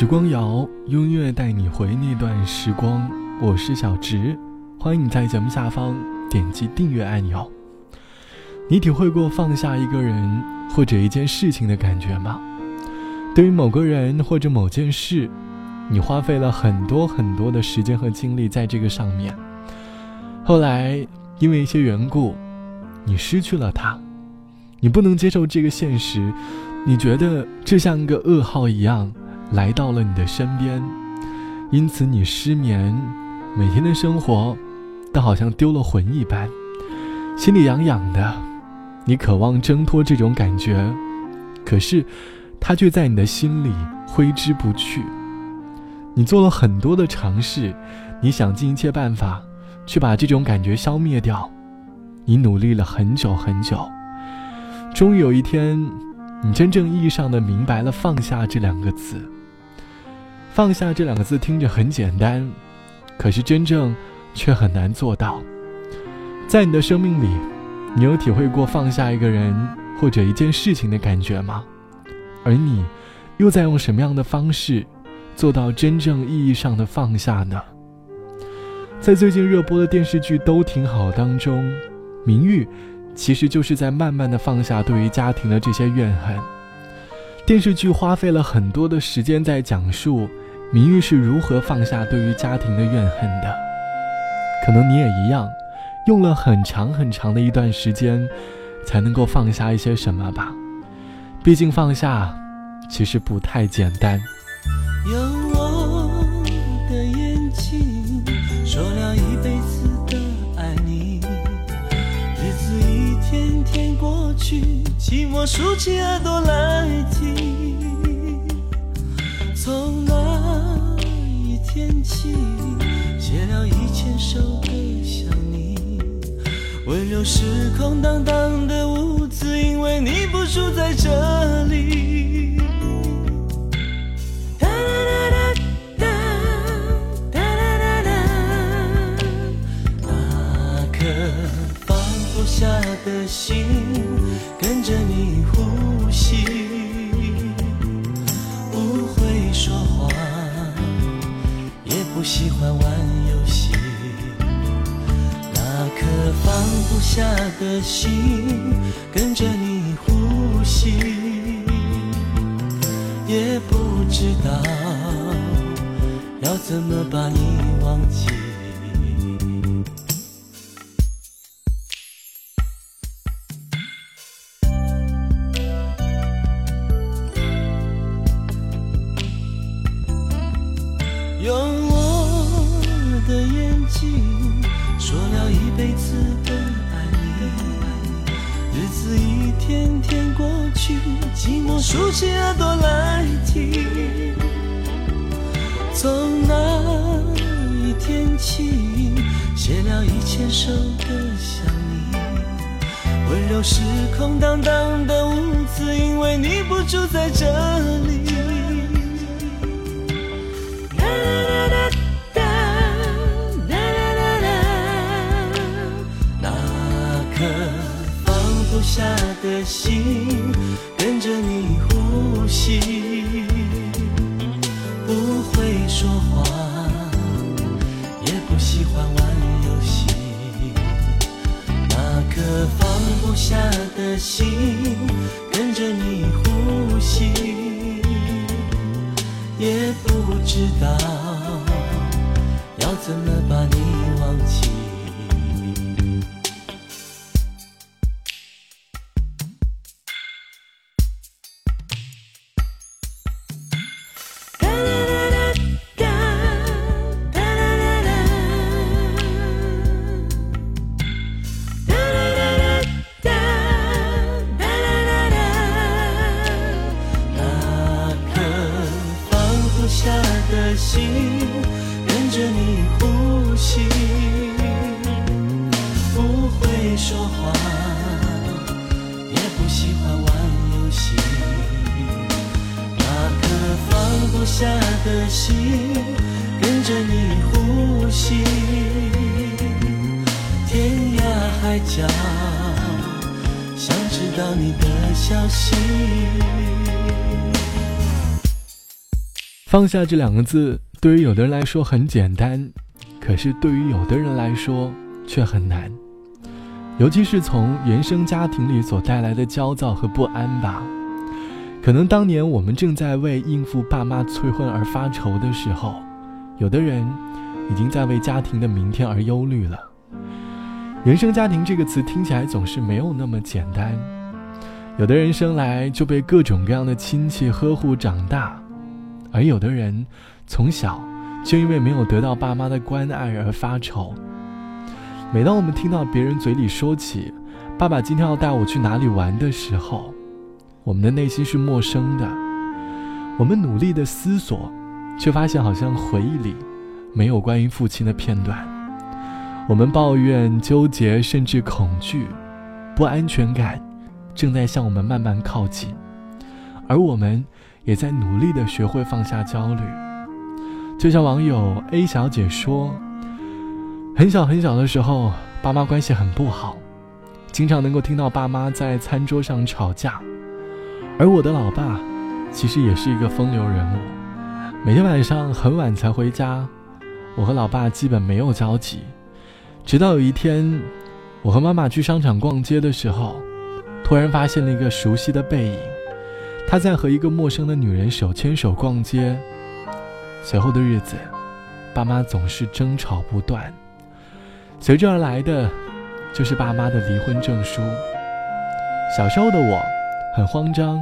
时光谣，音乐带你回那段时光。我是小直，欢迎你在节目下方点击订阅按钮。你体会过放下一个人或者一件事情的感觉吗？对于某个人或者某件事，你花费了很多很多的时间和精力在这个上面，后来因为一些缘故，你失去了他，你不能接受这个现实，你觉得这像一个噩耗一样。来到了你的身边，因此你失眠，每天的生活都好像丢了魂一般，心里痒痒的。你渴望挣脱这种感觉，可是它却在你的心里挥之不去。你做了很多的尝试，你想尽一切办法去把这种感觉消灭掉，你努力了很久很久，终于有一天，你真正意义上的明白了“放下”这两个字。放下这两个字听着很简单，可是真正却很难做到。在你的生命里，你有体会过放下一个人或者一件事情的感觉吗？而你又在用什么样的方式做到真正意义上的放下呢？在最近热播的电视剧《都挺好》当中，明玉其实就是在慢慢的放下对于家庭的这些怨恨。电视剧花费了很多的时间在讲述。明玉是如何放下对于家庭的怨恨的？可能你也一样，用了很长很长的一段时间，才能够放下一些什么吧。毕竟放下，其实不太简单。用我的眼睛说了一辈子的爱你，日子一天天过去，寂寞竖起耳朵来听。起，写了一千首歌想你。温柔是空荡荡的屋子，因为你不住在这里。放不下的心跟着你呼吸，也不知道要怎么把你忘记。寂寞竖起耳朵来听。从那一天起，写了一千首歌想你。温柔是空荡荡的屋子，因为你不住在这里。下的心呼吸，不会说话，也不喜欢玩游戏。那颗放不下的心跟着你呼吸，也不知道要怎么心跟着你呼吸不会说话也不喜欢玩游戏。那颗放不下的心跟着你呼吸。天涯海角想知道你的消息。放下这两个字，对于有的人来说很简单，可是对于有的人来说却很难。尤其是从原生家庭里所带来的焦躁和不安吧。可能当年我们正在为应付爸妈催婚而发愁的时候，有的人已经在为家庭的明天而忧虑了。原生家庭这个词听起来总是没有那么简单。有的人生来就被各种各样的亲戚呵护长大，而有的人从小就因为没有得到爸妈的关爱而发愁。每当我们听到别人嘴里说起“爸爸今天要带我去哪里玩”的时候，我们的内心是陌生的。我们努力的思索，却发现好像回忆里没有关于父亲的片段。我们抱怨、纠结，甚至恐惧、不安全感。正在向我们慢慢靠近，而我们也在努力的学会放下焦虑。就像网友 A 小姐说：“很小很小的时候，爸妈关系很不好，经常能够听到爸妈在餐桌上吵架。而我的老爸其实也是一个风流人物，每天晚上很晚才回家，我和老爸基本没有交集。直到有一天，我和妈妈去商场逛街的时候。”突然发现了一个熟悉的背影，他在和一个陌生的女人手牵手逛街。随后的日子，爸妈总是争吵不断，随之而来的就是爸妈的离婚证书。小时候的我很慌张，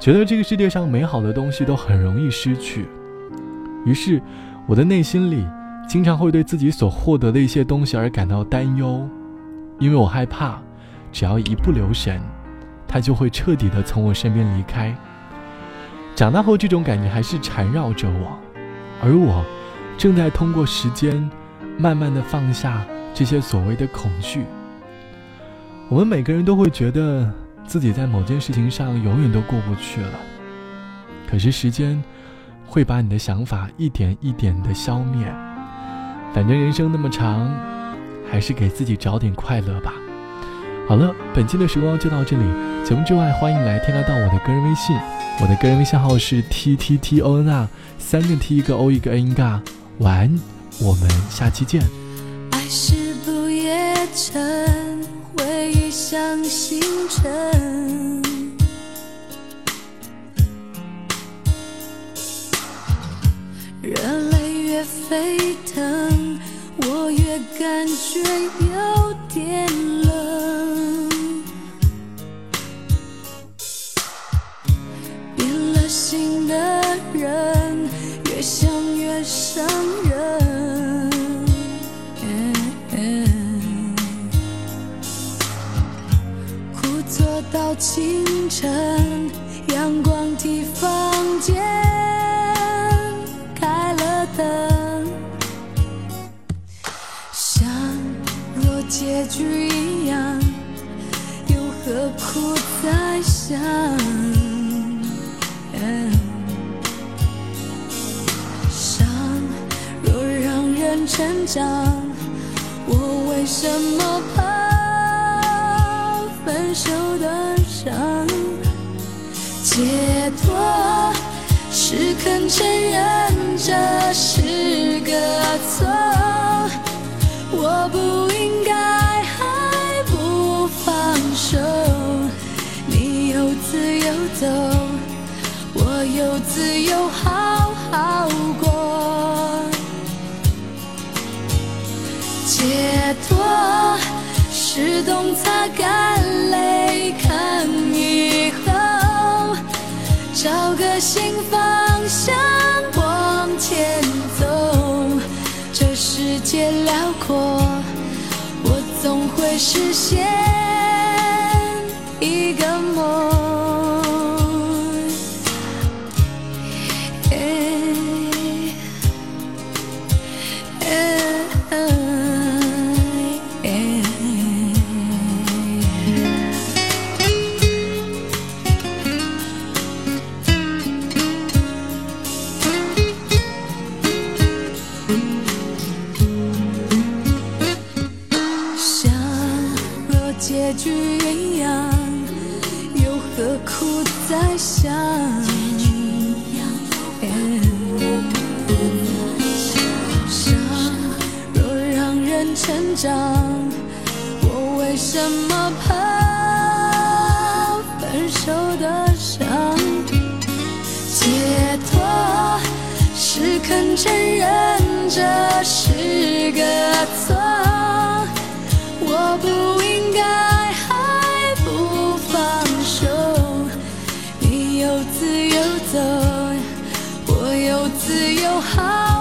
觉得这个世界上美好的东西都很容易失去，于是我的内心里经常会对自己所获得的一些东西而感到担忧，因为我害怕。只要一不留神，他就会彻底的从我身边离开。长大后，这种感觉还是缠绕着我，而我正在通过时间，慢慢的放下这些所谓的恐惧。我们每个人都会觉得自己在某件事情上永远都过不去了，可是时间会把你的想法一点一点的消灭。反正人生那么长，还是给自己找点快乐吧。好了，本期的时光就到这里。节目之外，欢迎来添加到我的个人微信，我的个人微信号是 t t t o n a，三个 t 一个 o 一个 n 嘎。晚安，我们下期见。爱是不夜城，回忆像星辰，热泪越沸腾，我越感觉有点清晨，阳光替房间开了灯，像若结局一样，又何苦再想？伤若让人成长，我为什么怕分手的？解脱是肯承认这是个错，我不应该还不放手。你有自由走，我有自由好好过。解脱是懂擦干泪，看以后找个新方向往前走。这世界辽阔，我总会实现一个梦。成长，我为什么怕分手的伤？解脱是肯承认这是个错，我不应该还不放手。你有自由走，我有自由好。